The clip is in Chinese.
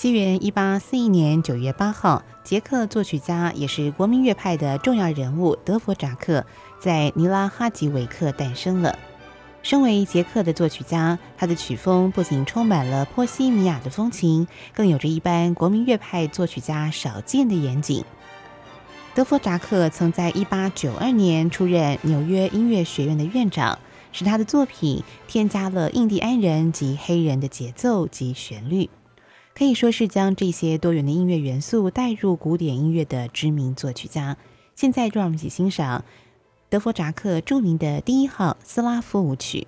西元一八四一年九月八号，捷克作曲家也是国民乐派的重要人物德弗扎克在尼拉哈吉维克诞生了。身为捷克的作曲家，他的曲风不仅充满了波西米亚的风情，更有着一般国民乐派作曲家少见的严谨。德弗扎克曾在一八九二年出任纽约音乐学院的院长，使他的作品添加了印第安人及黑人的节奏及旋律。可以说是将这些多元的音乐元素带入古典音乐的知名作曲家。现在，让我们一起欣赏德弗扎克著名的第一号斯拉夫舞曲。